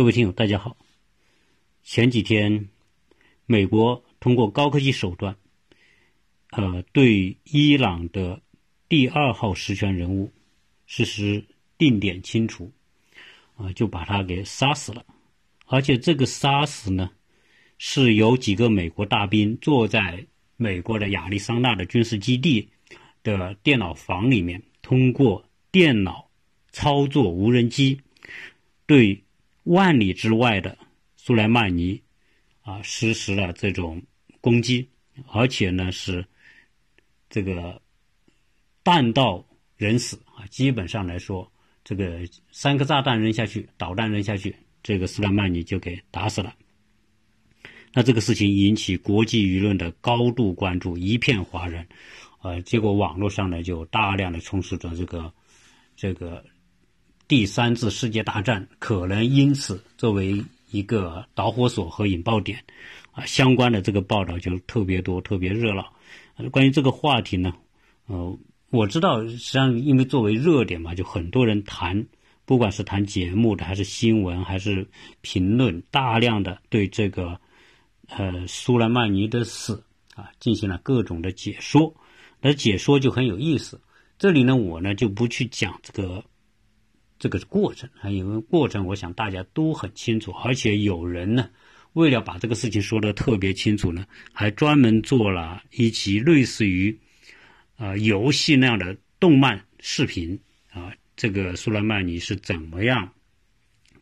各位听友，大家好。前几天，美国通过高科技手段，呃，对伊朗的第二号实权人物实施定点清除，啊，就把他给杀死了。而且这个杀死呢，是由几个美国大兵坐在美国的亚利桑那的军事基地的电脑房里面，通过电脑操作无人机，对万里之外的。苏莱曼尼啊，实施了这种攻击，而且呢是这个弹道人死啊。基本上来说，这个三颗炸弹扔下去，导弹扔下去，这个苏莱曼尼就给打死了。那这个事情引起国际舆论的高度关注，一片哗然。呃，结果网络上呢就大量的充斥着这个这个第三次世界大战可能因此作为。一个导火索和引爆点，啊，相关的这个报道就特别多，特别热闹。关于这个话题呢，呃，我知道，实际上因为作为热点嘛，就很多人谈，不管是谈节目的，还是新闻，还是评论，大量的对这个呃苏莱曼尼的死啊进行了各种的解说。那解说就很有意思。这里呢，我呢就不去讲这个。这个过程啊，因为过程，我想大家都很清楚，而且有人呢，为了把这个事情说得特别清楚呢，还专门做了一集类似于，呃，游戏那样的动漫视频啊。这个苏莱曼尼是怎么样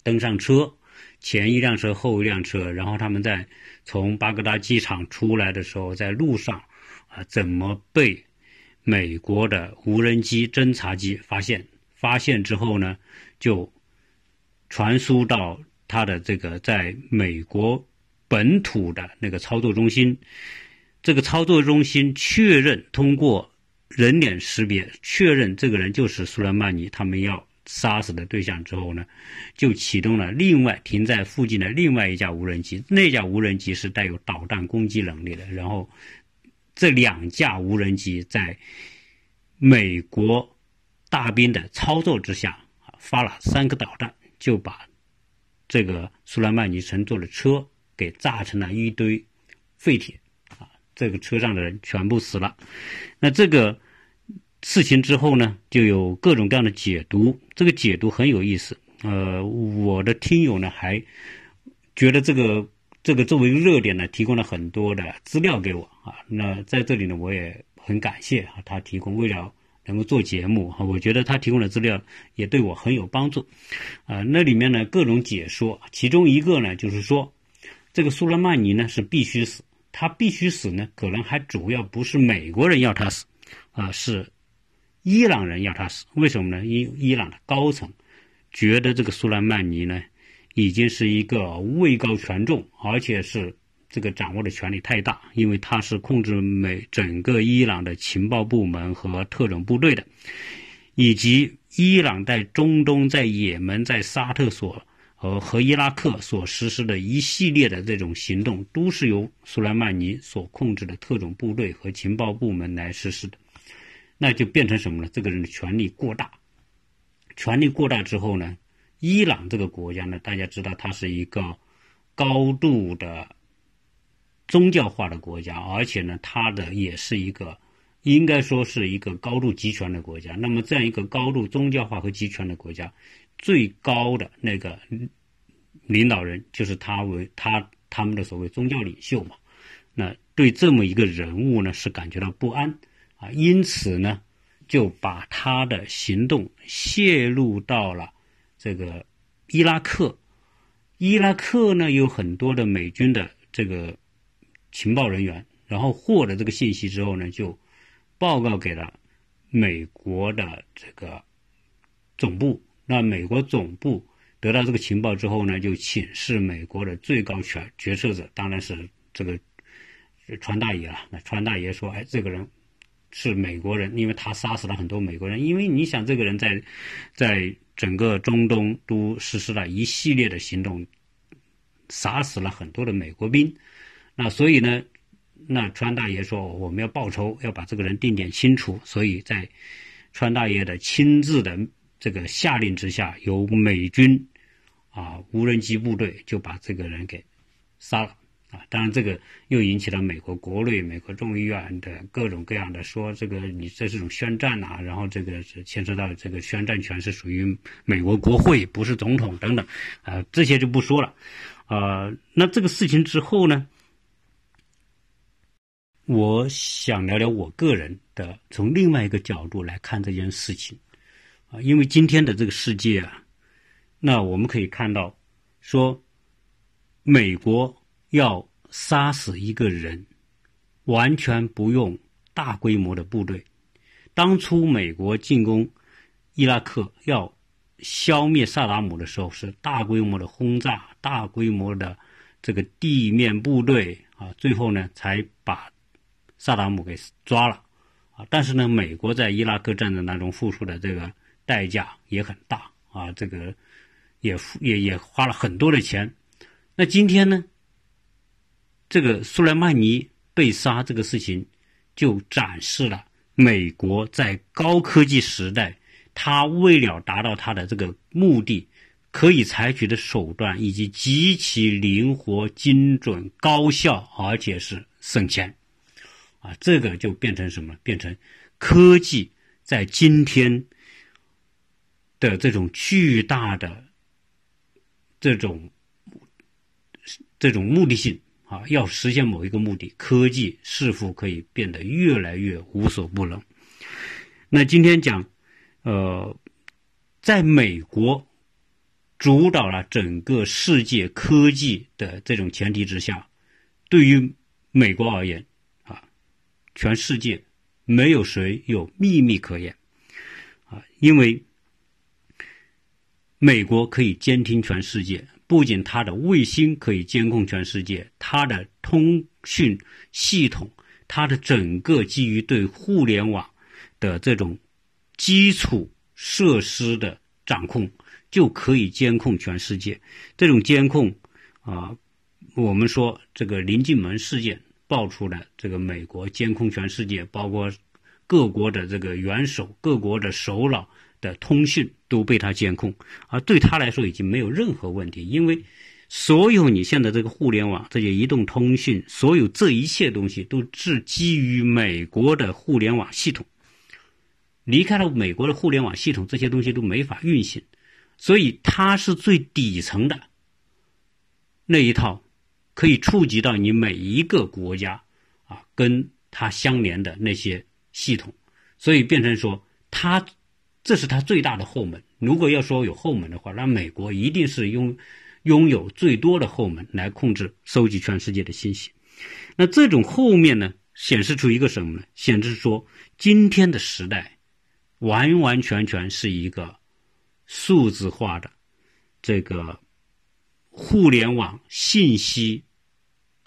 登上车，前一辆车，后一辆车，然后他们在从巴格达机场出来的时候，在路上啊，怎么被美国的无人机侦察机发现？发现之后呢，就传输到他的这个在美国本土的那个操作中心。这个操作中心确认通过人脸识别确认这个人就是苏莱曼尼，他们要杀死的对象之后呢，就启动了另外停在附近的另外一架无人机。那架无人机是带有导弹攻击能力的。然后这两架无人机在美国。大兵的操作之下，啊，发了三个导弹，就把这个苏莱曼尼乘坐的车给炸成了一堆废铁，啊，这个车上的人全部死了。那这个事情之后呢，就有各种各样的解读，这个解读很有意思。呃，我的听友呢还觉得这个这个作为热点呢，提供了很多的资料给我啊。那在这里呢，我也很感谢啊，他提供为了。能够做节目哈，我觉得他提供的资料也对我很有帮助，啊，那里面呢各种解说，其中一个呢就是说，这个苏莱曼尼呢是必须死，他必须死呢，可能还主要不是美国人要他死，啊，是伊朗人要他死，为什么呢？伊伊朗的高层觉得这个苏莱曼尼呢已经是一个位高权重，而且是。这个掌握的权力太大，因为他是控制美整个伊朗的情报部门和特种部队的，以及伊朗在中东、在也门、在沙特所和和伊拉克所实施的一系列的这种行动，都是由苏莱曼尼所控制的特种部队和情报部门来实施的。那就变成什么呢？这个人的权力过大，权力过大之后呢，伊朗这个国家呢，大家知道它是一个高度的。宗教化的国家，而且呢，它的也是一个，应该说是一个高度集权的国家。那么，这样一个高度宗教化和集权的国家，最高的那个领导人就是他为他他们的所谓宗教领袖嘛。那对这么一个人物呢，是感觉到不安啊，因此呢，就把他的行动泄露到了这个伊拉克。伊拉克呢，有很多的美军的这个。情报人员，然后获得这个信息之后呢，就报告给了美国的这个总部。那美国总部得到这个情报之后呢，就请示美国的最高权决策者，当然是这个川大爷了。那川大爷说：“哎，这个人是美国人，因为他杀死了很多美国人。因为你想，这个人在在整个中东都实施了一系列的行动，杀死了很多的美国兵。”那所以呢，那川大爷说我们要报仇，要把这个人定点清除。所以在川大爷的亲自的这个下令之下，由美军啊无人机部队就把这个人给杀了啊！当然，这个又引起了美国国内、美国众议院的各种各样的说，这个你这是种宣战呐，然后这个是牵涉到这个宣战权是属于美国国会，不是总统等等啊，这些就不说了啊。那这个事情之后呢？我想聊聊我个人的从另外一个角度来看这件事情，啊，因为今天的这个世界啊，那我们可以看到，说美国要杀死一个人，完全不用大规模的部队。当初美国进攻伊拉克要消灭萨达姆的时候，是大规模的轰炸，大规模的这个地面部队啊，最后呢才把。萨达姆给抓了，啊，但是呢，美国在伊拉克战争当中付出的这个代价也很大啊，这个也也也花了很多的钱。那今天呢，这个苏莱曼尼被杀这个事情，就展示了美国在高科技时代，他为了达到他的这个目的，可以采取的手段，以及极其灵活、精准、高效，而且是省钱。啊，这个就变成什么？变成科技在今天的这种巨大的这种这种目的性啊，要实现某一个目的，科技是否可以变得越来越无所不能？那今天讲，呃，在美国主导了整个世界科技的这种前提之下，对于美国而言。全世界没有谁有秘密可言，啊，因为美国可以监听全世界，不仅它的卫星可以监控全世界，它的通讯系统，它的整个基于对互联网的这种基础设施的掌控，就可以监控全世界。这种监控啊，我们说这个临近门事件。爆出来，这个美国监控全世界，包括各国的这个元首、各国的首脑的通讯都被他监控，而对他来说已经没有任何问题，因为所有你现在这个互联网、这些移动通讯，所有这一切东西都是基于美国的互联网系统，离开了美国的互联网系统，这些东西都没法运行，所以它是最底层的那一套。可以触及到你每一个国家，啊，跟它相连的那些系统，所以变成说，它这是它最大的后门。如果要说有后门的话，那美国一定是拥拥有最多的后门来控制、收集全世界的信息。那这种后面呢，显示出一个什么呢？显示说，今天的时代完完全全是一个数字化的这个互联网信息。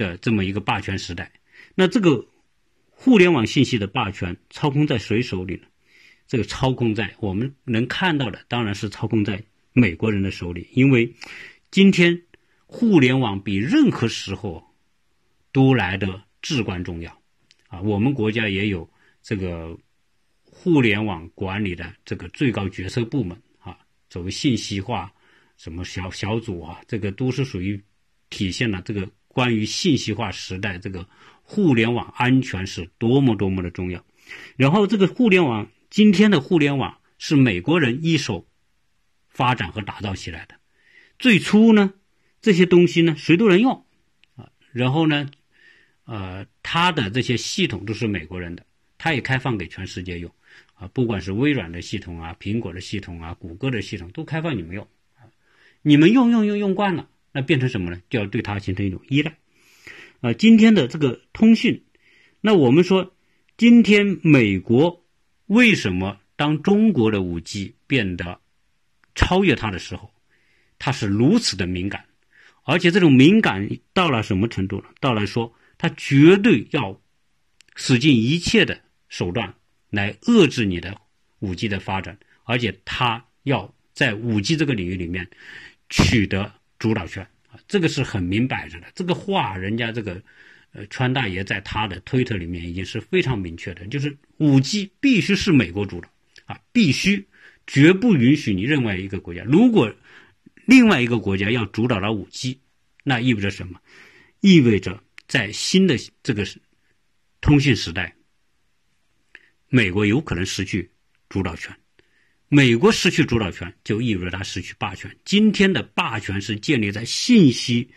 的这么一个霸权时代，那这个互联网信息的霸权操控在谁手里呢？这个操控在我们能看到的，当然是操控在美国人的手里。因为今天互联网比任何时候都来的至关重要啊！我们国家也有这个互联网管理的这个最高决策部门啊，作为信息化什么小小组啊，这个都是属于体现了这个。关于信息化时代，这个互联网安全是多么多么的重要。然后，这个互联网今天的互联网是美国人一手发展和打造起来的。最初呢，这些东西呢，谁都能用啊。然后呢，呃，它的这些系统都是美国人的，它也开放给全世界用啊。不管是微软的系统啊、苹果的系统啊、谷歌的系统，都开放你们用。你们用用用用惯了。那变成什么呢？就要对它形成一种依赖。啊，今天的这个通讯，那我们说，今天美国为什么当中国的五 G 变得超越它的时候，它是如此的敏感，而且这种敏感到了什么程度呢？到了说，它绝对要使尽一切的手段来遏制你的五 G 的发展，而且它要在五 G 这个领域里面取得。主导权啊，这个是很明摆着的。这个话，人家这个呃川大爷在他的推特里面已经是非常明确的，就是五 G 必须是美国主导啊，必须绝不允许你另外一个国家。如果另外一个国家要主导了五 G，那意味着什么？意味着在新的这个通信时代，美国有可能失去主导权。美国失去主导权，就意味着它失去霸权。今天的霸权是建立在信息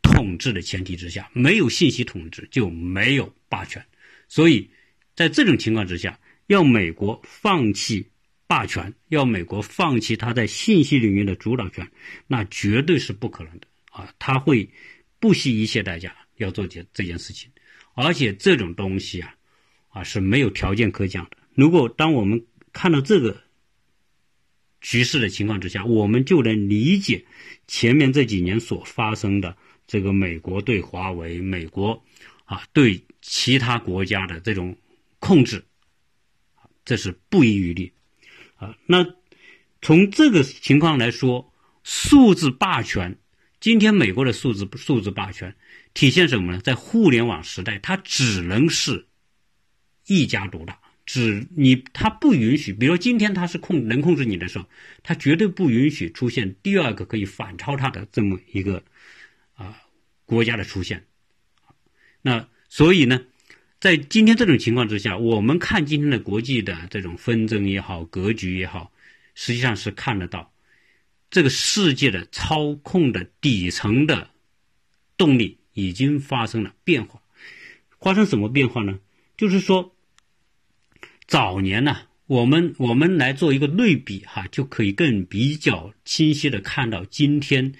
统治的前提之下，没有信息统治就没有霸权。所以在这种情况之下，要美国放弃霸权，要美国放弃它在信息领域的主导权，那绝对是不可能的啊！他会不惜一切代价要做这这件事情，而且这种东西啊，啊是没有条件可讲的。如果当我们看到这个，局势的情况之下，我们就能理解前面这几年所发生的这个美国对华为、美国啊对其他国家的这种控制，这是不遗余力啊。那从这个情况来说，数字霸权，今天美国的数字数字霸权体现什么呢？在互联网时代，它只能是一家独大。只你他不允许，比如今天他是控能控制你的时候，他绝对不允许出现第二个可以反超他的这么一个啊国家的出现。那所以呢，在今天这种情况之下，我们看今天的国际的这种纷争也好，格局也好，实际上是看得到这个世界的操控的底层的动力已经发生了变化。发生什么变化呢？就是说。早年呢，我们我们来做一个对比哈，就可以更比较清晰的看到今天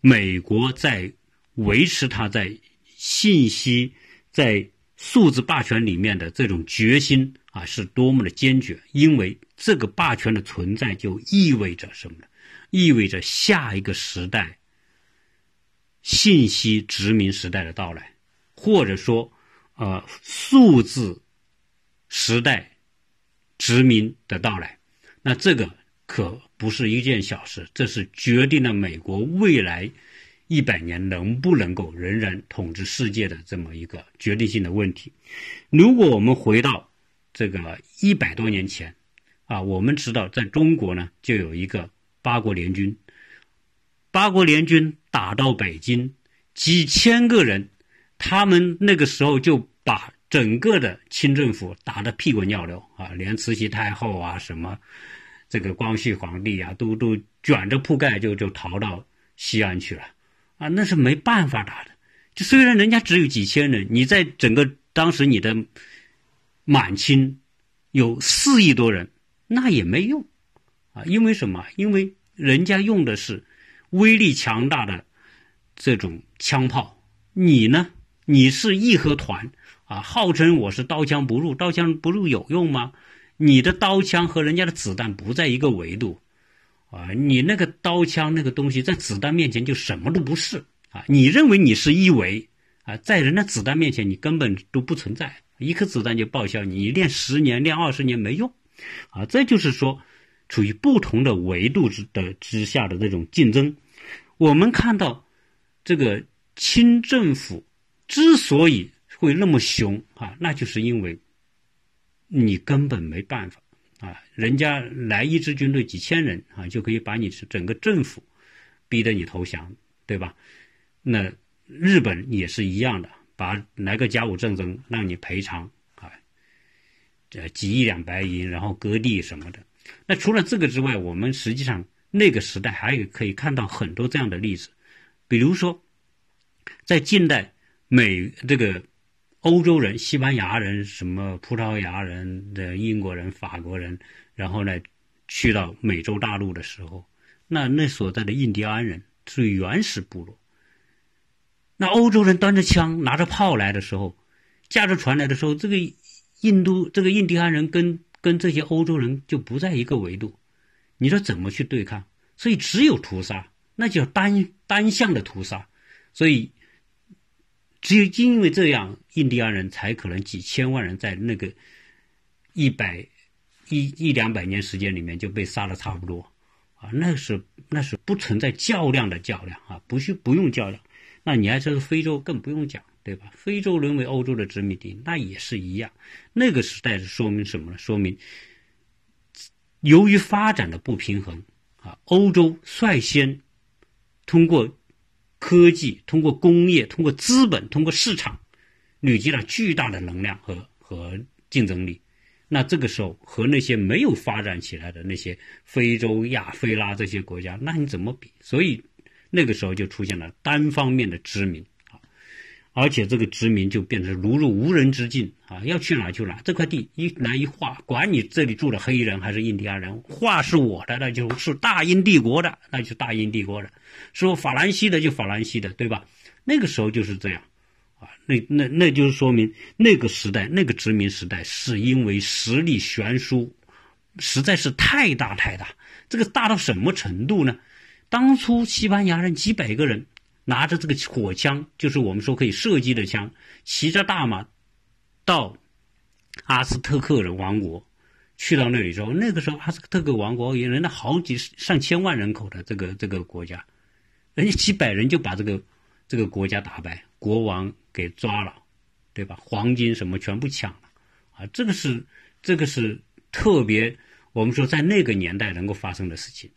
美国在维持它在信息在数字霸权里面的这种决心啊，是多么的坚决。因为这个霸权的存在就意味着什么呢？意味着下一个时代信息殖民时代的到来，或者说呃数字时代。殖民的到来，那这个可不是一件小事，这是决定了美国未来一百年能不能够仍然统治世界的这么一个决定性的问题。如果我们回到这个一百多年前，啊，我们知道在中国呢就有一个八国联军，八国联军打到北京，几千个人，他们那个时候就把。整个的清政府打得屁滚尿流啊，连慈禧太后啊，什么这个光绪皇帝啊，都都卷着铺盖就就逃到西安去了啊，那是没办法打的。就虽然人家只有几千人，你在整个当时你的满清有四亿多人，那也没用啊，因为什么？因为人家用的是威力强大的这种枪炮，你呢？你是义和团。啊，号称我是刀枪不入，刀枪不入有用吗？你的刀枪和人家的子弹不在一个维度，啊，你那个刀枪那个东西在子弹面前就什么都不是啊！你认为你是一维啊，在人家子弹面前你根本都不存在，一颗子弹就报销，你练十年练二十年没用，啊，这就是说，处于不同的维度之的之下的这种竞争。我们看到这个清政府之所以。会那么凶啊？那就是因为你根本没办法啊！人家来一支军队几千人啊，就可以把你整个政府逼得你投降，对吧？那日本也是一样的，把来个甲午战争让你赔偿啊，这几亿两白银，然后割地什么的。那除了这个之外，我们实际上那个时代还有可以看到很多这样的例子，比如说在近代美这个。欧洲人、西班牙人、什么葡萄牙人的英国人、法国人，然后呢，去到美洲大陆的时候，那那所在的印第安人是原始部落。那欧洲人端着枪、拿着炮来的时候，驾着船来的时候，这个印度、这个印第安人跟跟这些欧洲人就不在一个维度，你说怎么去对抗？所以只有屠杀，那叫单单向的屠杀，所以。只有因为这样，印第安人才可能几千万人在那个一百一一两百年时间里面就被杀的差不多啊，那是那是不存在较量的较量啊，不需不用较量。那你还是非洲更不用讲，对吧？非洲沦为欧洲的殖民地，那也是一样。那个时代是说明什么呢？说明由于发展的不平衡啊，欧洲率先通过科技、通过工业、通过资本、通过市场，累积了巨大的能量和和竞争力。那这个时候和那些没有发展起来的那些非洲、亚非拉这些国家，那你怎么比？所以那个时候就出现了单方面的殖民，而且这个殖民就变成如入无人之境啊，要去哪就哪，这块地一来一划，管你这里住的黑人还是印第安人，划是我的，那就是大英帝国的，那就是大英帝国的，说法兰西的就法兰西的，对吧？那个时候就是这样。啊，那那那就是说明那个时代，那个殖民时代，是因为实力悬殊，实在是太大太大。这个大到什么程度呢？当初西班牙人几百个人拿着这个火枪，就是我们说可以射击的枪，骑着大马到阿斯特克人王国，去到那里之后，那个时候阿斯特克王国也人家好几上千万人口的这个这个国家，人家几百人就把这个这个国家打败。国王给抓了，对吧？黄金什么全部抢了，啊，这个是这个是特别，我们说在那个年代能够发生的事情。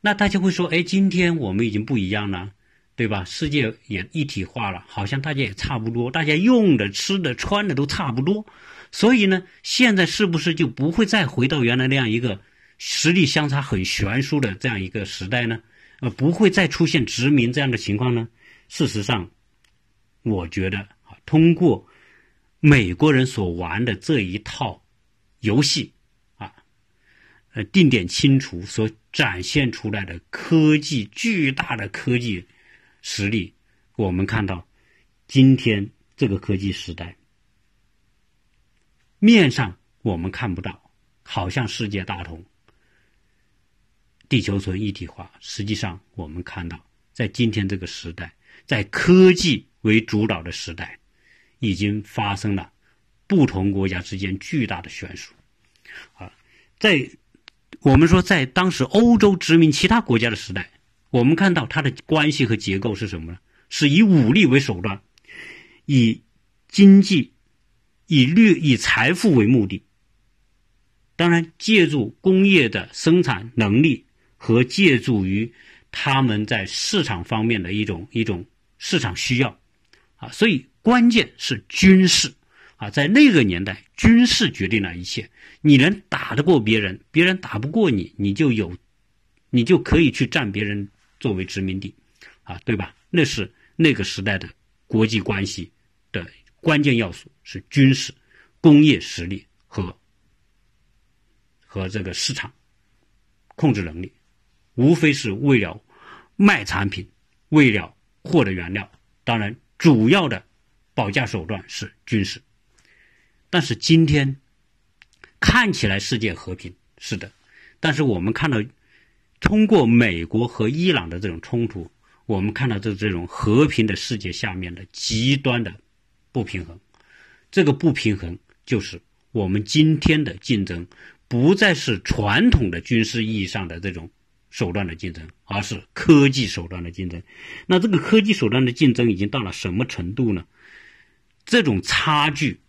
那大家会说，哎，今天我们已经不一样了，对吧？世界也一体化了，好像大家也差不多，大家用的、吃的、穿的都差不多。所以呢，现在是不是就不会再回到原来那样一个实力相差很悬殊的这样一个时代呢？呃，不会再出现殖民这样的情况呢？事实上。我觉得啊，通过美国人所玩的这一套游戏啊，呃，定点清除所展现出来的科技巨大的科技实力，我们看到今天这个科技时代，面上我们看不到，好像世界大同，地球村一体化，实际上我们看到，在今天这个时代，在科技。为主导的时代，已经发生了不同国家之间巨大的悬殊。啊，在我们说在当时欧洲殖民其他国家的时代，我们看到它的关系和结构是什么呢？是以武力为手段，以经济、以掠、以财富为目的。当然，借助工业的生产能力和借助于他们在市场方面的一种一种市场需要。啊，所以关键是军事啊，在那个年代，军事决定了一切。你能打得过别人，别人打不过你，你就有，你就可以去占别人作为殖民地，啊，对吧？那是那个时代的国际关系的关键要素，是军事、工业实力和和这个市场控制能力，无非是为了卖产品，为了获得原料，当然。主要的保价手段是军事，但是今天看起来世界和平是的，但是我们看到通过美国和伊朗的这种冲突，我们看到这这种和平的世界下面的极端的不平衡，这个不平衡就是我们今天的竞争不再是传统的军事意义上的这种。手段的竞争，而是科技手段的竞争。那这个科技手段的竞争已经到了什么程度呢？这种差距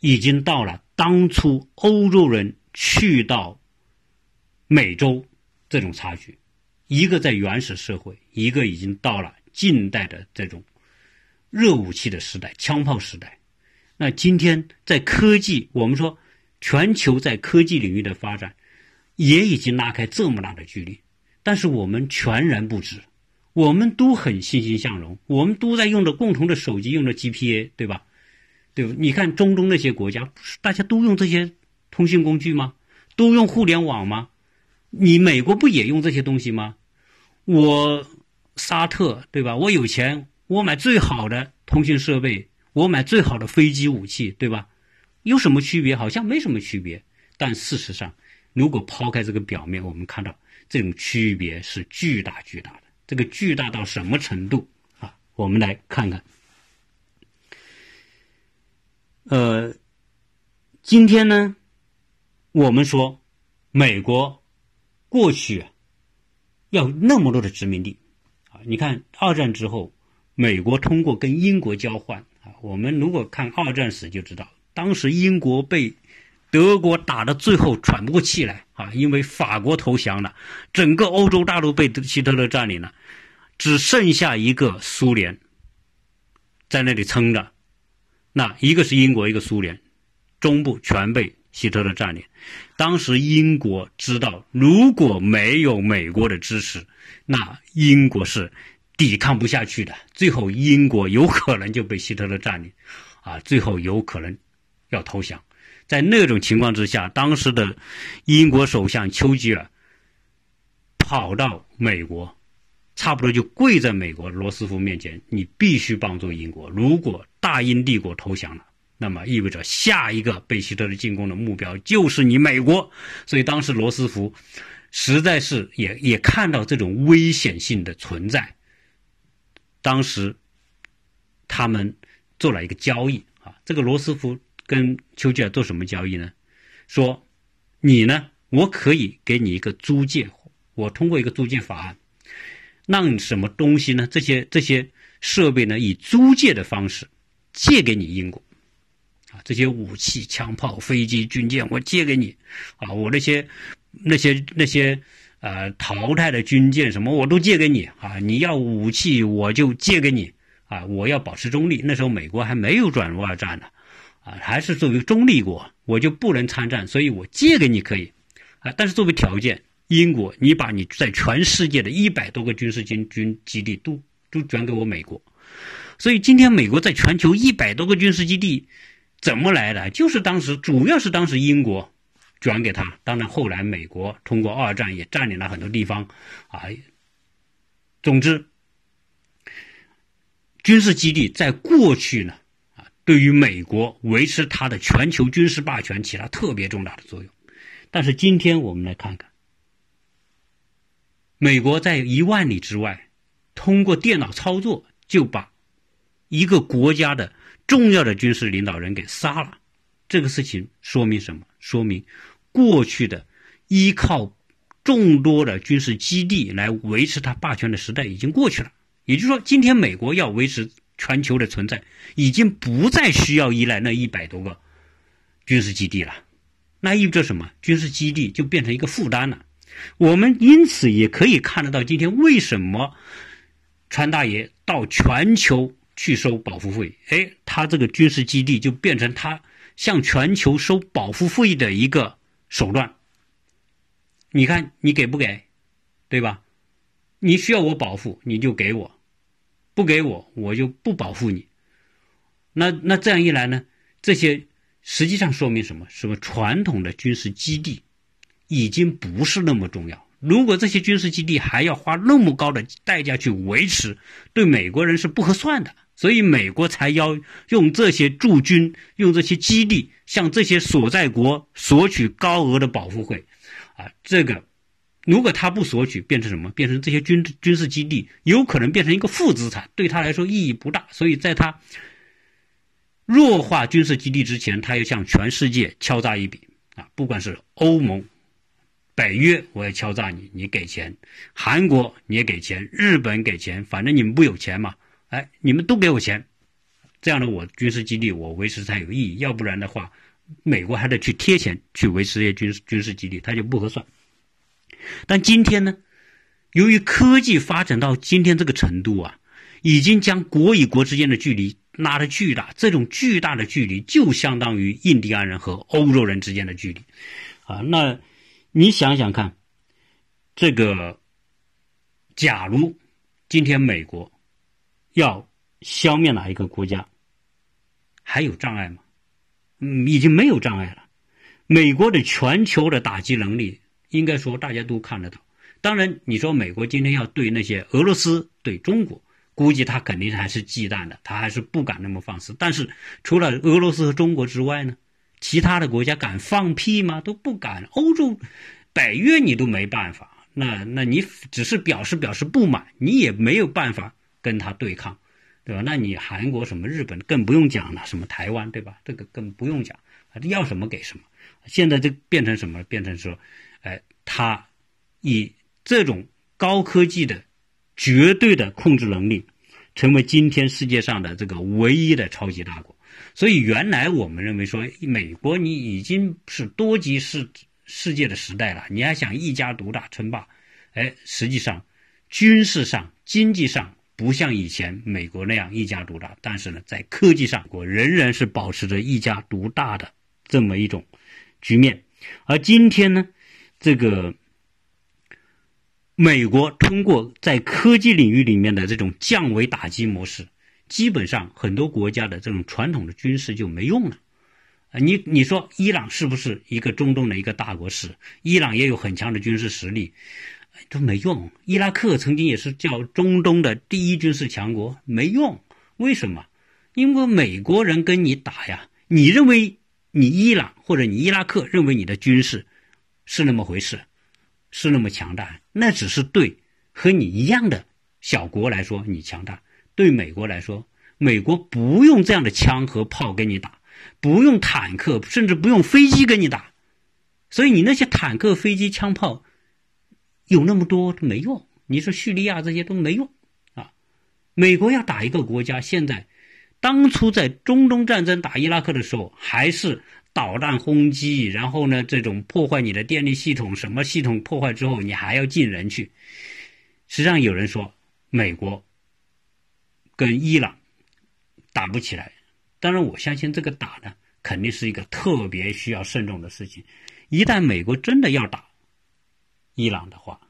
已经到了当初欧洲人去到美洲这种差距。一个在原始社会，一个已经到了近代的这种热武器的时代、枪炮时代。那今天在科技，我们说全球在科技领域的发展。也已经拉开这么大的距离，但是我们全然不知，我们都很欣欣向荣，我们都在用着共同的手机，用着 GPA，对吧？对吧？你看中东那些国家，大家都用这些通讯工具吗？都用互联网吗？你美国不也用这些东西吗？我沙特，对吧？我有钱，我买最好的通讯设备，我买最好的飞机武器，对吧？有什么区别？好像没什么区别，但事实上。如果抛开这个表面，我们看到这种区别是巨大巨大的。这个巨大到什么程度啊？我们来看看。呃，今天呢，我们说美国过去要那么多的殖民地啊，你看二战之后，美国通过跟英国交换啊，我们如果看二战史就知道，当时英国被。德国打的最后喘不过气来啊，因为法国投降了，整个欧洲大陆被希特勒占领了，只剩下一个苏联在那里撑着。那一个是英国，一个苏联，中部全被希特勒占领。当时英国知道，如果没有美国的支持，那英国是抵抗不下去的。最后，英国有可能就被希特勒占领，啊，最后有可能要投降。在那种情况之下，当时的英国首相丘吉尔跑到美国。差不多就跪在美国罗斯福面前，你必须帮助英国。如果大英帝国投降了，那么意味着下一个被希特勒进攻的目标就是你美国。所以当时罗斯福实在是也也看到这种危险性的存在。当时他们做了一个交易啊，这个罗斯福跟丘吉尔做什么交易呢？说你呢，我可以给你一个租借，我通过一个租借法案。让什么东西呢？这些这些设备呢，以租借的方式借给你英国，这些武器、枪炮、飞机、军舰，我借给你，啊，我那些那些那些呃淘汰的军舰什么，我都借给你，啊，你要武器我就借给你，啊，我要保持中立。那时候美国还没有转入二战呢，啊，还是作为中立国，我就不能参战，所以我借给你可以，啊，但是作为条件。英国，你把你在全世界的一百多个军事军军基地都都转给我美国，所以今天美国在全球一百多个军事基地怎么来的？就是当时主要是当时英国转给他，当然后来美国通过二战也占领了很多地方啊。总之，军事基地在过去呢啊，对于美国维持它的全球军事霸权起了特别重大的作用。但是今天我们来看看。美国在一万里之外，通过电脑操作就把一个国家的重要的军事领导人给杀了。这个事情说明什么？说明过去的依靠众多的军事基地来维持他霸权的时代已经过去了。也就是说，今天美国要维持全球的存在，已经不再需要依赖那一百多个军事基地了。那意味着什么？军事基地就变成一个负担了。我们因此也可以看得到，今天为什么川大爷到全球去收保护费？哎，他这个军事基地就变成他向全球收保护费的一个手段。你看，你给不给？对吧？你需要我保护，你就给我；不给我，我就不保护你。那那这样一来呢？这些实际上说明什么？什么传统的军事基地？已经不是那么重要。如果这些军事基地还要花那么高的代价去维持，对美国人是不合算的。所以美国才要用这些驻军、用这些基地向这些所在国索取高额的保护费。啊，这个如果他不索取，变成什么？变成这些军军事基地有可能变成一个负资产，对他来说意义不大。所以在他弱化军事基地之前，他要向全世界敲诈一笔啊，不管是欧盟。北约我也敲诈你，你给钱；韩国你也给钱，日本给钱，反正你们不有钱嘛？哎，你们都给我钱，这样的我军事基地我维持才有意义。要不然的话，美国还得去贴钱去维持这些军事军事基地，它就不合算。但今天呢，由于科技发展到今天这个程度啊，已经将国与国之间的距离拉得巨大，这种巨大的距离就相当于印第安人和欧洲人之间的距离啊，那。你想想看，这个，假如今天美国要消灭哪一个国家，还有障碍吗？嗯，已经没有障碍了。美国的全球的打击能力，应该说大家都看得到。当然，你说美国今天要对那些俄罗斯、对中国，估计他肯定还是忌惮的，他还是不敢那么放肆。但是，除了俄罗斯和中国之外呢？其他的国家敢放屁吗？都不敢。欧洲、北约你都没办法，那那你只是表示表示不满，你也没有办法跟他对抗，对吧？那你韩国什么日本更不用讲了，什么台湾对吧？这个更不用讲，要什么给什么。现在就变成什么？变成说，哎，他以这种高科技的绝对的控制能力，成为今天世界上的这个唯一的超级大国。所以原来我们认为说，美国你已经是多极世世界的时代了，你还想一家独大称霸？哎，实际上军事上、经济上不像以前美国那样一家独大，但是呢，在科技上，我仍然是保持着一家独大的这么一种局面。而今天呢，这个美国通过在科技领域里面的这种降维打击模式，基本上很多国家的这种传统的军事就没用了。啊，你你说伊朗是不是一个中东的一个大国？是，伊朗也有很强的军事实力，都没用。伊拉克曾经也是叫中东的第一军事强国，没用。为什么？因为美国人跟你打呀，你认为你伊朗或者你伊拉克认为你的军事是那么回事，是那么强大，那只是对和你一样的小国来说你强大，对美国来说，美国不用这样的枪和炮跟你打。不用坦克，甚至不用飞机跟你打，所以你那些坦克、飞机、枪炮有那么多没用。你说叙利亚这些都没用啊！美国要打一个国家，现在当初在中东战争打伊拉克的时候，还是导弹轰击，然后呢，这种破坏你的电力系统，什么系统破坏之后，你还要进人去。实际上有人说，美国跟伊朗打不起来。当然，我相信这个打呢，肯定是一个特别需要慎重的事情。一旦美国真的要打伊朗的话，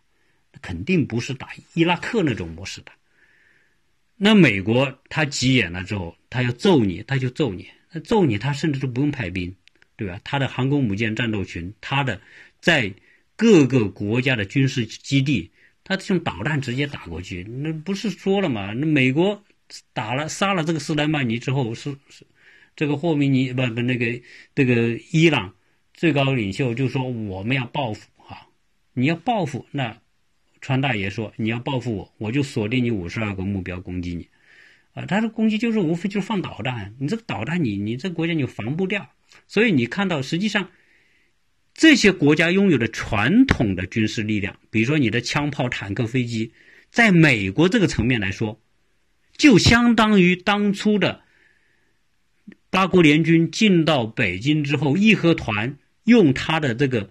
肯定不是打伊拉克那种模式的。那美国他急眼了之后，他要揍你，他就揍你。他揍你，他甚至都不用派兵，对吧？他的航空母舰战斗群，他的在各个国家的军事基地，他用导弹直接打过去。那不是说了吗？那美国。打了杀了这个斯莱曼尼之后，是是这个霍梅尼不不那个这个伊朗最高领袖就说我们要报复，你要报复那川大爷说你要报复我，我就锁定你五十二个目标攻击你啊，他的攻击就是无非就是放导弹，你这个导弹你你这个国家你防不掉，所以你看到实际上这些国家拥有的传统的军事力量，比如说你的枪炮、坦克、飞机，在美国这个层面来说。就相当于当初的八国联军进到北京之后，义和团用他的这个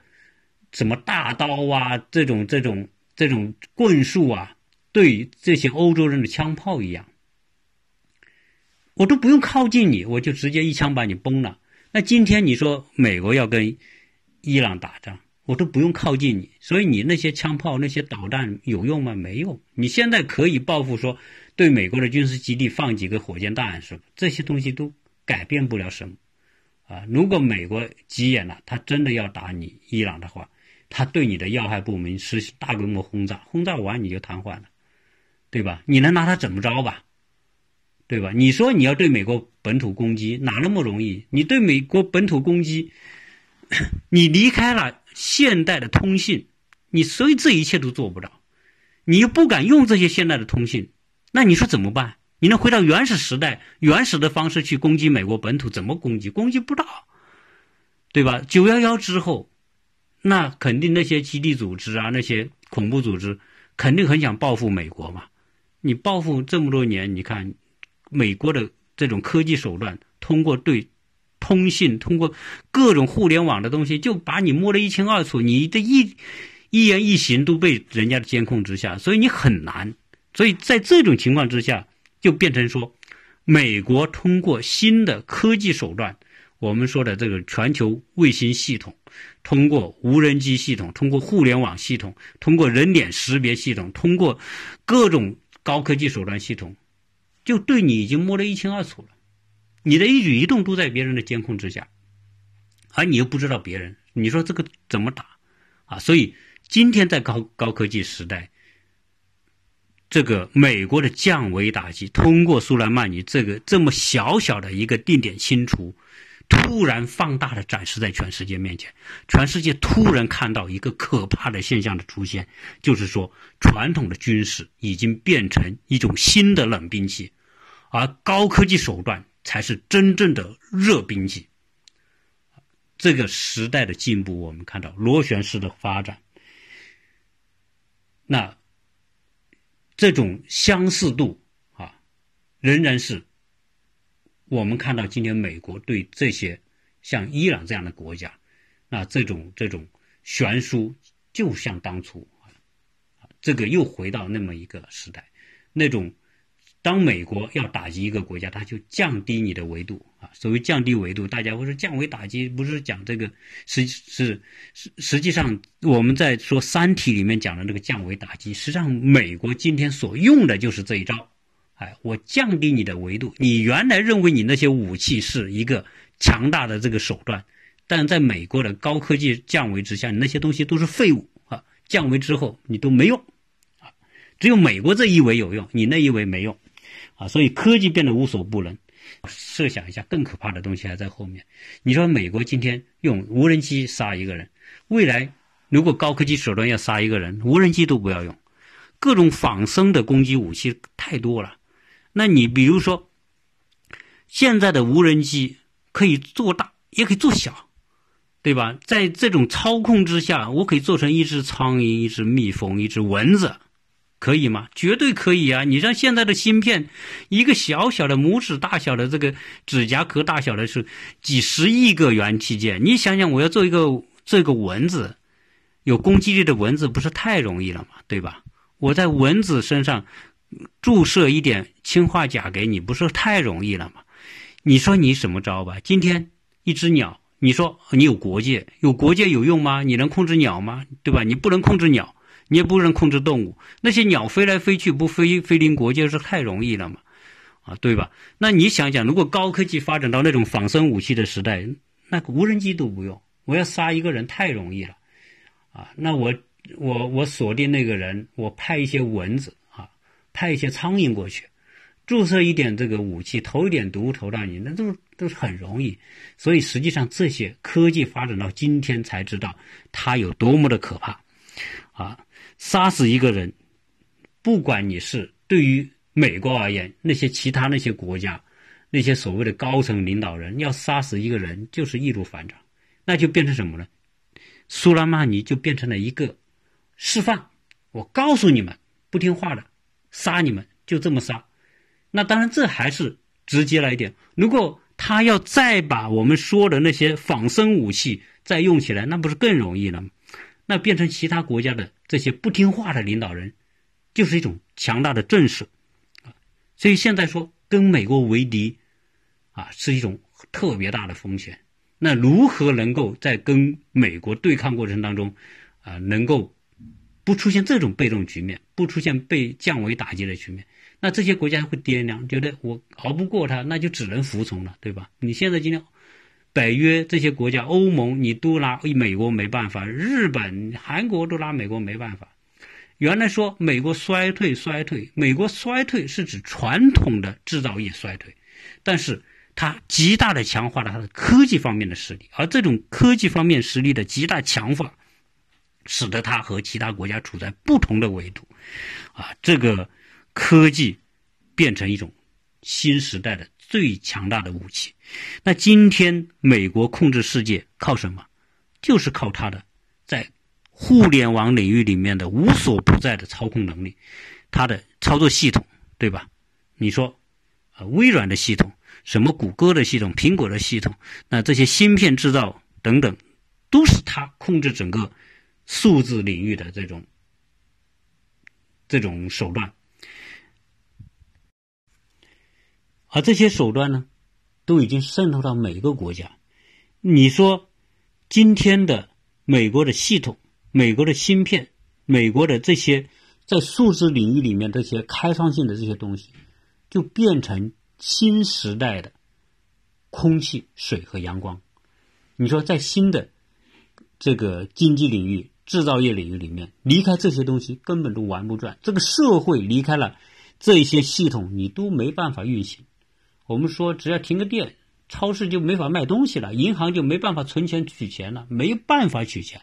什么大刀啊，这种这种这种棍术啊，对这些欧洲人的枪炮一样，我都不用靠近你，我就直接一枪把你崩了。那今天你说美国要跟伊朗打仗，我都不用靠近你，所以你那些枪炮、那些导弹有用吗？没用。你现在可以报复说。对美国的军事基地放几个火箭弹是吧？这些东西都改变不了什么，啊！如果美国急眼了，他真的要打你伊朗的话，他对你的要害部门实行大规模轰炸，轰炸完你就瘫痪了，对吧？你能拿他怎么着吧？对吧？你说你要对美国本土攻击，哪那么容易？你对美国本土攻击，你离开了现代的通信，你所以这一切都做不到，你又不敢用这些现代的通信。那你说怎么办？你能回到原始时代、原始的方式去攻击美国本土？怎么攻击？攻击不到，对吧？九幺幺之后，那肯定那些基地组织啊，那些恐怖组织，肯定很想报复美国嘛。你报复这么多年，你看美国的这种科技手段，通过对通信，通过各种互联网的东西，就把你摸得一清二楚，你的一一言一行都被人家的监控之下，所以你很难。所以在这种情况之下，就变成说，美国通过新的科技手段，我们说的这个全球卫星系统，通过无人机系统，通过互联网系统，通过人脸识别系统，通过各种高科技手段系统，就对你已经摸得一清二楚了。你的一举一动都在别人的监控之下，而你又不知道别人，你说这个怎么打啊？所以今天在高高科技时代。这个美国的降维打击，通过苏莱曼尼这个这么小小的一个定点清除，突然放大的展示在全世界面前，全世界突然看到一个可怕的现象的出现，就是说传统的军事已经变成一种新的冷兵器，而高科技手段才是真正的热兵器。这个时代的进步，我们看到螺旋式的发展，那。这种相似度啊，仍然是我们看到今天美国对这些像伊朗这样的国家，那这种这种悬殊就像当初啊，这个又回到那么一个时代，那种。当美国要打击一个国家，他就降低你的维度啊。所谓降低维度，大家会说降维打击，不是讲这个，实是实实际上我们在说《三体》里面讲的那个降维打击，实际上美国今天所用的就是这一招。哎，我降低你的维度，你原来认为你那些武器是一个强大的这个手段，但在美国的高科技降维之下，你那些东西都是废物啊。降维之后你都没用啊，只有美国这一维有用，你那一维没用。啊，所以科技变得无所不能。设想一下，更可怕的东西还在后面。你说美国今天用无人机杀一个人，未来如果高科技手段要杀一个人，无人机都不要用，各种仿生的攻击武器太多了。那你比如说，现在的无人机可以做大，也可以做小，对吧？在这种操控之下，我可以做成一只苍蝇、一只蜜蜂、一只蚊子。可以吗？绝对可以啊！你像现在的芯片，一个小小的拇指大小的这个指甲壳大小的是几十亿个元器件。你想想，我要做一个这个蚊子，有攻击力的蚊子，不是太容易了吗？对吧？我在蚊子身上注射一点氰化钾给你，不是太容易了吗？你说你什么招吧？今天一只鸟，你说你有国界，有国界有用吗？你能控制鸟吗？对吧？你不能控制鸟。你也不能控制动物，那些鸟飞来飞去不飞飞临国界是太容易了嘛，啊，对吧？那你想想，如果高科技发展到那种仿生武器的时代，那无人机都不用，我要杀一个人太容易了，啊，那我我我锁定那个人，我派一些蚊子啊，派一些苍蝇过去，注射一点这个武器，投一点毒投到你，那都都是很容易。所以实际上这些科技发展到今天才知道它有多么的可怕，啊。杀死一个人，不管你是对于美国而言，那些其他那些国家，那些所谓的高层领导人要杀死一个人就是易如反掌，那就变成什么呢？苏莱曼尼就变成了一个示范。我告诉你们，不听话的，杀你们，就这么杀。那当然，这还是直接了一点。如果他要再把我们说的那些仿生武器再用起来，那不是更容易了吗？那变成其他国家的这些不听话的领导人，就是一种强大的震慑，啊，所以现在说跟美国为敌，啊，是一种特别大的风险。那如何能够在跟美国对抗过程当中，啊，能够不出现这种被动局面，不出现被降维打击的局面？那这些国家会掂量，觉得我熬不过他，那就只能服从了，对吧？你现在今天。北约这些国家，欧盟你都拿美国没办法，日本、韩国都拿美国没办法。原来说美国衰退衰退，美国衰退是指传统的制造业衰退，但是它极大的强化了它的科技方面的实力，而这种科技方面实力的极大强化，使得它和其他国家处在不同的维度，啊，这个科技变成一种新时代的。最强大的武器，那今天美国控制世界靠什么？就是靠它的在互联网领域里面的无所不在的操控能力，它的操作系统，对吧？你说，啊，微软的系统，什么谷歌的系统，苹果的系统，那这些芯片制造等等，都是它控制整个数字领域的这种这种手段。而这些手段呢，都已经渗透到每个国家。你说，今天的美国的系统、美国的芯片、美国的这些在数字领域里面这些开创性的这些东西，就变成新时代的空气、水和阳光。你说，在新的这个经济领域、制造业领域里面，离开这些东西根本都玩不转。这个社会离开了这些系统，你都没办法运行。我们说，只要停个电，超市就没法卖东西了，银行就没办法存钱取钱了，没办法取钱，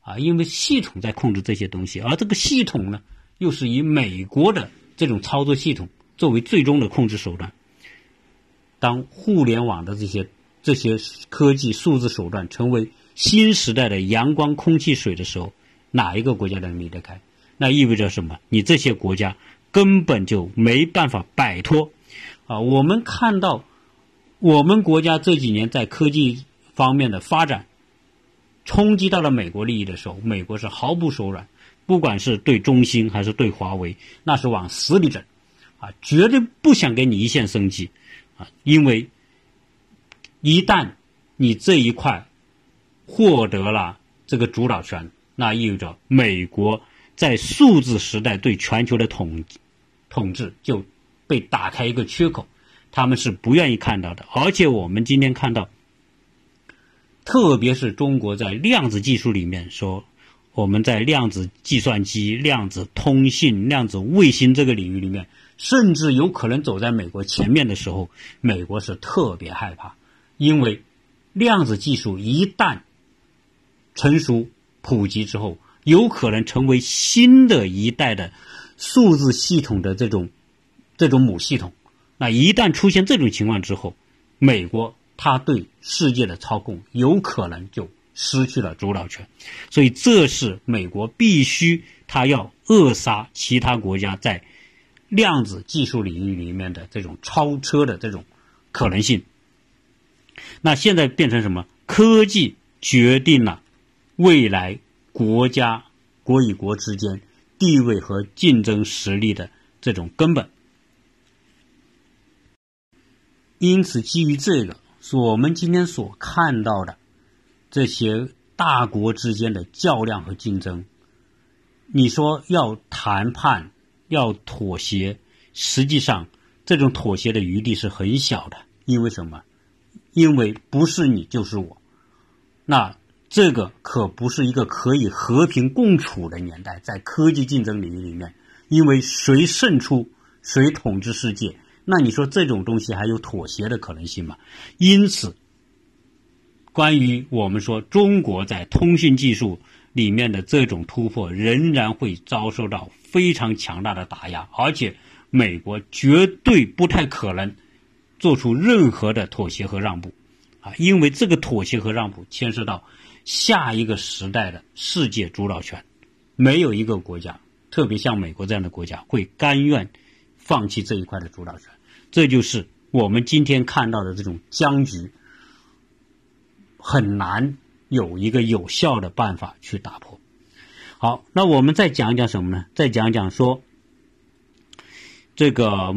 啊，因为系统在控制这些东西，而这个系统呢，又是以美国的这种操作系统作为最终的控制手段。当互联网的这些这些科技数字手段成为新时代的阳光、空气、水的时候，哪一个国家能离得开？那意味着什么？你这些国家根本就没办法摆脱。啊，我们看到我们国家这几年在科技方面的发展，冲击到了美国利益的时候，美国是毫不手软。不管是对中兴还是对华为，那是往死里整，啊，绝对不想给你一线生机，啊，因为一旦你这一块获得了这个主导权，那意味着美国在数字时代对全球的统统治就被打开一个缺口，他们是不愿意看到的。而且我们今天看到，特别是中国在量子技术里面说。我们在量子计算机、量子通信、量子卫星这个领域里面，甚至有可能走在美国前面的时候，美国是特别害怕，因为量子技术一旦成熟普及之后，有可能成为新的一代的数字系统的这种这种母系统。那一旦出现这种情况之后，美国它对世界的操控有可能就。失去了主导权，所以这是美国必须它要扼杀其他国家在量子技术领域里面的这种超车的这种可能性。那现在变成什么？科技决定了未来国家国与国之间地位和竞争实力的这种根本。因此，基于这个，是我们今天所看到的。这些大国之间的较量和竞争，你说要谈判、要妥协，实际上这种妥协的余地是很小的。因为什么？因为不是你就是我，那这个可不是一个可以和平共处的年代。在科技竞争领域里面，因为谁胜出，谁统治世界，那你说这种东西还有妥协的可能性吗？因此。关于我们说中国在通讯技术里面的这种突破，仍然会遭受到非常强大的打压，而且美国绝对不太可能做出任何的妥协和让步，啊，因为这个妥协和让步牵涉到下一个时代的世界主导权，没有一个国家，特别像美国这样的国家会甘愿放弃这一块的主导权，这就是我们今天看到的这种僵局。很难有一个有效的办法去打破。好，那我们再讲讲什么呢？再讲讲说，这个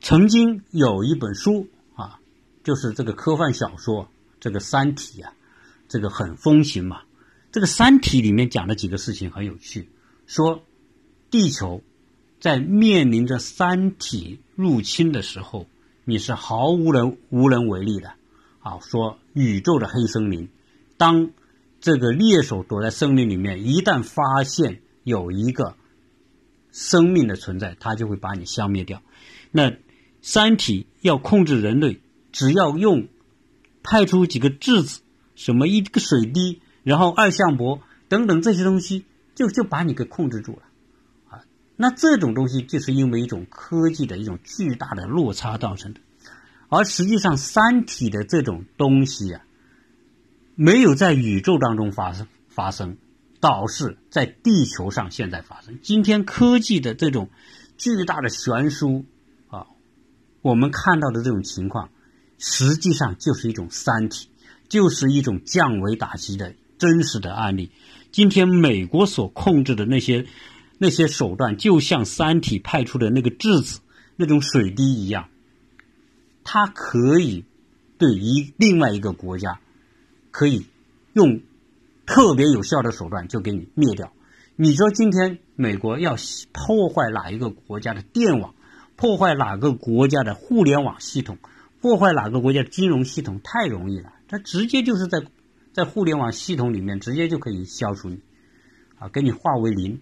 曾经有一本书啊，就是这个科幻小说《这个三体》啊，这个很风行嘛。这个《三体》里面讲的几个事情很有趣，说地球在面临着三体入侵的时候，你是毫无人无能为力的。啊，说宇宙的黑森林，当这个猎手躲在森林里面，一旦发现有一个生命的存在，他就会把你消灭掉。那三体要控制人类，只要用派出几个质子，什么一个水滴，然后二向箔等等这些东西，就就把你给控制住了。那这种东西就是因为一种科技的一种巨大的落差造成的。而实际上，三体的这种东西啊，没有在宇宙当中发生发生，倒是在地球上现在发生。今天科技的这种巨大的悬殊啊，我们看到的这种情况，实际上就是一种三体，就是一种降维打击的真实的案例。今天美国所控制的那些那些手段，就像三体派出的那个质子、那种水滴一样。它可以对一另外一个国家，可以用特别有效的手段就给你灭掉。你说今天美国要破坏哪一个国家的电网，破坏哪个国家的互联网系统，破坏哪个国家的金融系统，太容易了。它直接就是在在互联网系统里面直接就可以消除你，啊，给你化为零，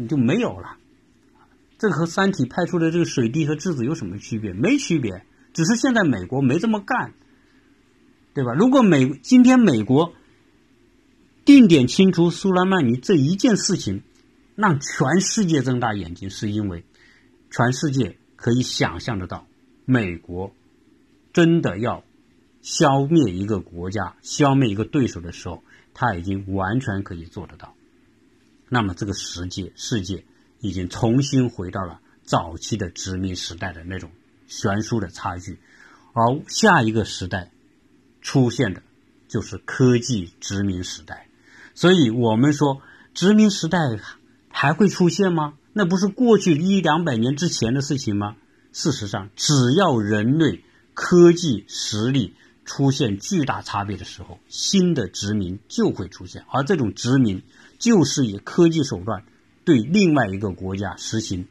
你就没有了。这和三体派出的这个水滴和质子有什么区别？没区别。只是现在美国没这么干，对吧？如果美今天美国定点清除苏莱曼尼这一件事情，让全世界睁大眼睛，是因为全世界可以想象得到，美国真的要消灭一个国家、消灭一个对手的时候，他已经完全可以做得到。那么，这个世界世界已经重新回到了早期的殖民时代的那种。悬殊的差距，而下一个时代出现的，就是科技殖民时代。所以，我们说殖民时代还会出现吗？那不是过去一两百年之前的事情吗？事实上，只要人类科技实力出现巨大差别的时候，新的殖民就会出现，而这种殖民就是以科技手段对另外一个国家实行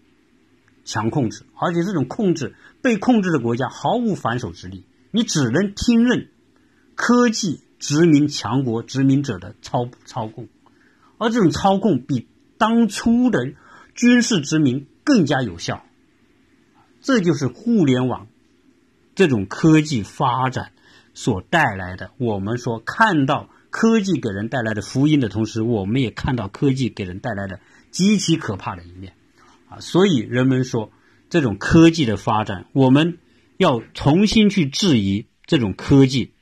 强控制，而且这种控制被控制的国家毫无反手之力，你只能听任科技殖民强国殖民者的操操控，而这种操控比当初的军事殖民更加有效。这就是互联网这种科技发展所带来的。我们说看到科技给人带来的福音的同时，我们也看到科技给人带来的极其可怕的一面啊！所以人们说，这种科技的发展，我们要重新去质疑这种科技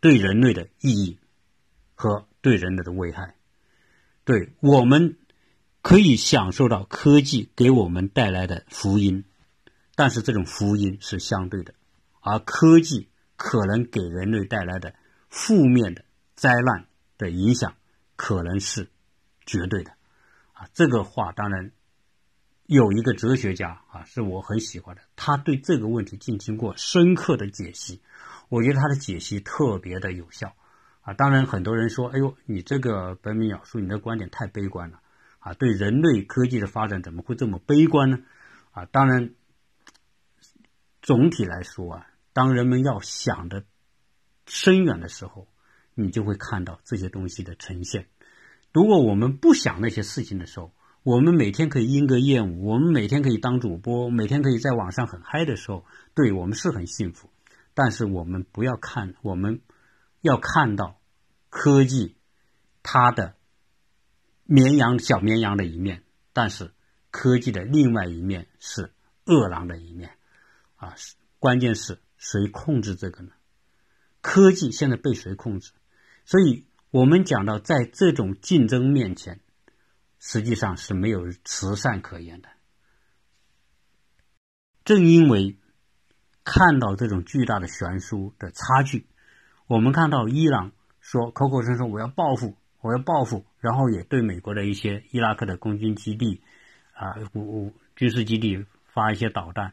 对人类的意义和对人类的危害。对我们。可以享受到科技给我们带来的福音，但是这种福音是相对的，而科技可能给人类带来的负面的灾难的影响可能是绝对的。啊，这个话当然有一个哲学家啊，是我很喜欢的，他对这个问题进行过深刻的解析，我觉得他的解析特别的有效。啊，当然很多人说，哎呦，你这个本米鸟叔，你的观点太悲观了。啊，对人类科技的发展怎么会这么悲观呢？啊，当然，总体来说啊，当人们要想的深远的时候，你就会看到这些东西的呈现。如果我们不想那些事情的时候，我们每天可以莺歌燕舞，我们每天可以当主播，每天可以在网上很嗨的时候，对我们是很幸福。但是我们不要看，我们要看到科技它的。绵羊小绵羊的一面，但是科技的另外一面是恶狼的一面，啊，关键是谁控制这个呢？科技现在被谁控制？所以我们讲到，在这种竞争面前，实际上是没有慈善可言的。正因为看到这种巨大的悬殊的差距，我们看到伊朗说口口声声我要报复。我要报复，然后也对美国的一些伊拉克的空军基地，啊，军事基地发一些导弹，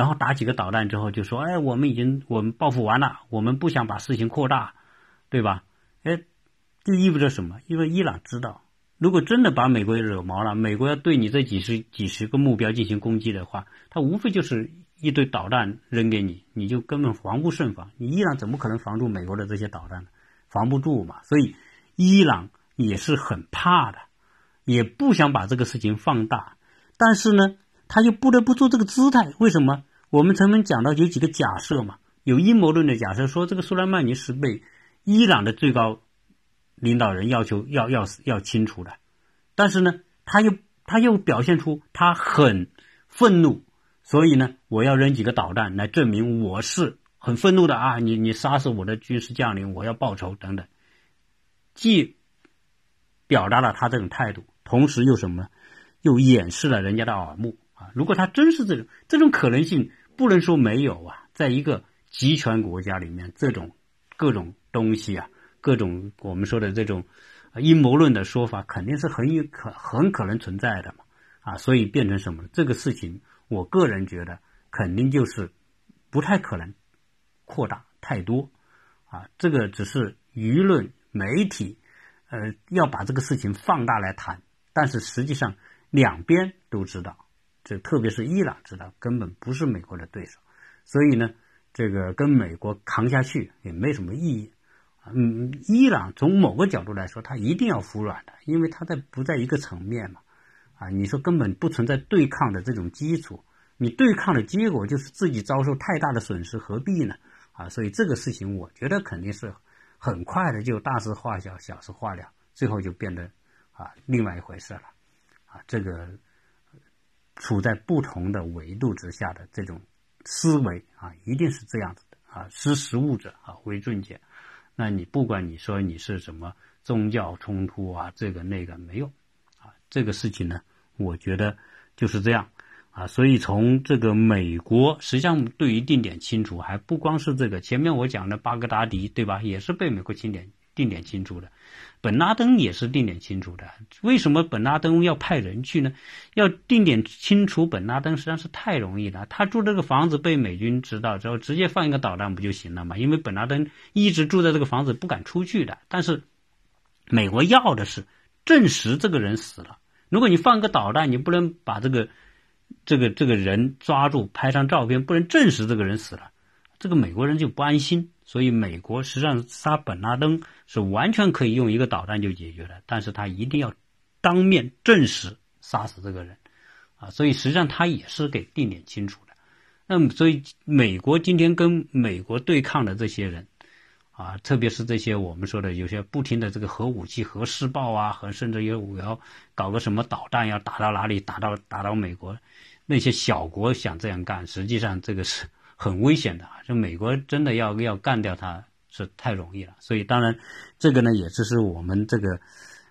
然后打几个导弹之后就说，哎，我们已经我们报复完了，我们不想把事情扩大，对吧？哎，这意味着什么？因为伊朗知道，如果真的把美国惹毛了，美国要对你这几十几十个目标进行攻击的话，他无非就是一堆导弹扔给你，你就根本防不胜防。你伊朗怎么可能防住美国的这些导弹呢？防不住嘛，所以。伊朗也是很怕的，也不想把这个事情放大，但是呢，他又不得不做这个姿态。为什么？我们曾经讲到有几个假设嘛，有阴谋论的假设，说这个苏莱曼尼是被伊朗的最高领导人要求要要要清除的，但是呢，他又他又表现出他很愤怒，所以呢，我要扔几个导弹来证明我是很愤怒的啊！你你杀死我的军事将领，我要报仇等等。既表达了他这种态度，同时又什么呢？又掩饰了人家的耳目啊！如果他真是这种，这种可能性不能说没有啊。在一个集权国家里面，这种各种东西啊，各种我们说的这种阴谋论的说法，肯定是很有可很可能存在的嘛啊！所以变成什么？这个事情，我个人觉得肯定就是不太可能扩大太多啊。这个只是舆论。媒体，呃，要把这个事情放大来谈，但是实际上两边都知道，这特别是伊朗知道，根本不是美国的对手，所以呢，这个跟美国扛下去也没什么意义。嗯，伊朗从某个角度来说，他一定要服软的，因为他在不在一个层面嘛。啊，你说根本不存在对抗的这种基础，你对抗的结果就是自己遭受太大的损失，何必呢？啊，所以这个事情，我觉得肯定是。很快的就大事化小，小事化了，最后就变得啊另外一回事了，啊这个处在不同的维度之下的这种思维啊，一定是这样子的啊，识时务者啊为俊杰。那你不管你说你是什么宗教冲突啊，这个那个没有啊，这个事情呢，我觉得就是这样。啊，所以从这个美国，实际上对于定点清除，还不光是这个。前面我讲的巴格达迪，对吧？也是被美国清点定点清除的。本拉登也是定点清除的。为什么本拉登要派人去呢？要定点清除本拉登实际上是太容易了。他住这个房子被美军知道之后，直接放一个导弹不就行了吗？因为本拉登一直住在这个房子不敢出去的。但是美国要的是证实这个人死了。如果你放个导弹，你不能把这个这个这个人抓住，拍张照片，不能证实这个人死了，这个美国人就不安心。所以，美国实际上杀本拉登是完全可以用一个导弹就解决的，但是他一定要当面证实杀死这个人，啊，所以实际上他也是给定点清楚的。那么，所以美国今天跟美国对抗的这些人，啊，特别是这些我们说的有些不停的这个核武器、核试爆啊，和甚至有我要搞个什么导弹要打到哪里，打到打到美国，那些小国想这样干，实际上这个是。很危险的啊！就美国真的要要干掉他是太容易了，所以当然，这个呢也就是我们这个，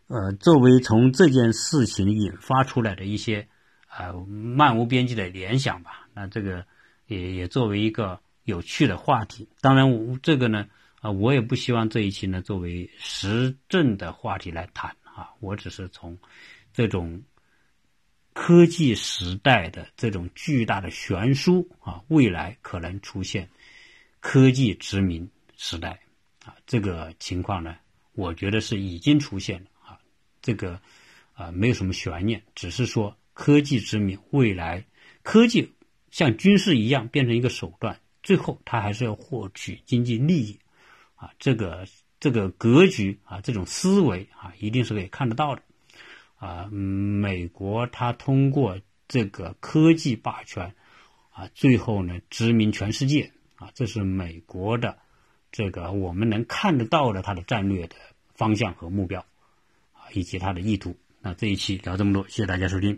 呃，作为从这件事情引发出来的一些，呃，漫无边际的联想吧。那这个也也作为一个有趣的话题。当然，这个呢，啊，我也不希望这一期呢作为时政的话题来谈啊，我只是从这种。科技时代的这种巨大的悬殊啊，未来可能出现科技殖民时代啊，这个情况呢，我觉得是已经出现了啊，这个啊没有什么悬念，只是说科技殖民未来，科技像军事一样变成一个手段，最后它还是要获取经济利益啊，这个这个格局啊，这种思维啊，一定是可以看得到的。啊，美国它通过这个科技霸权，啊，最后呢殖民全世界，啊，这是美国的这个我们能看得到的它的战略的方向和目标，啊，以及它的意图。那这一期聊这么多，谢谢大家收听。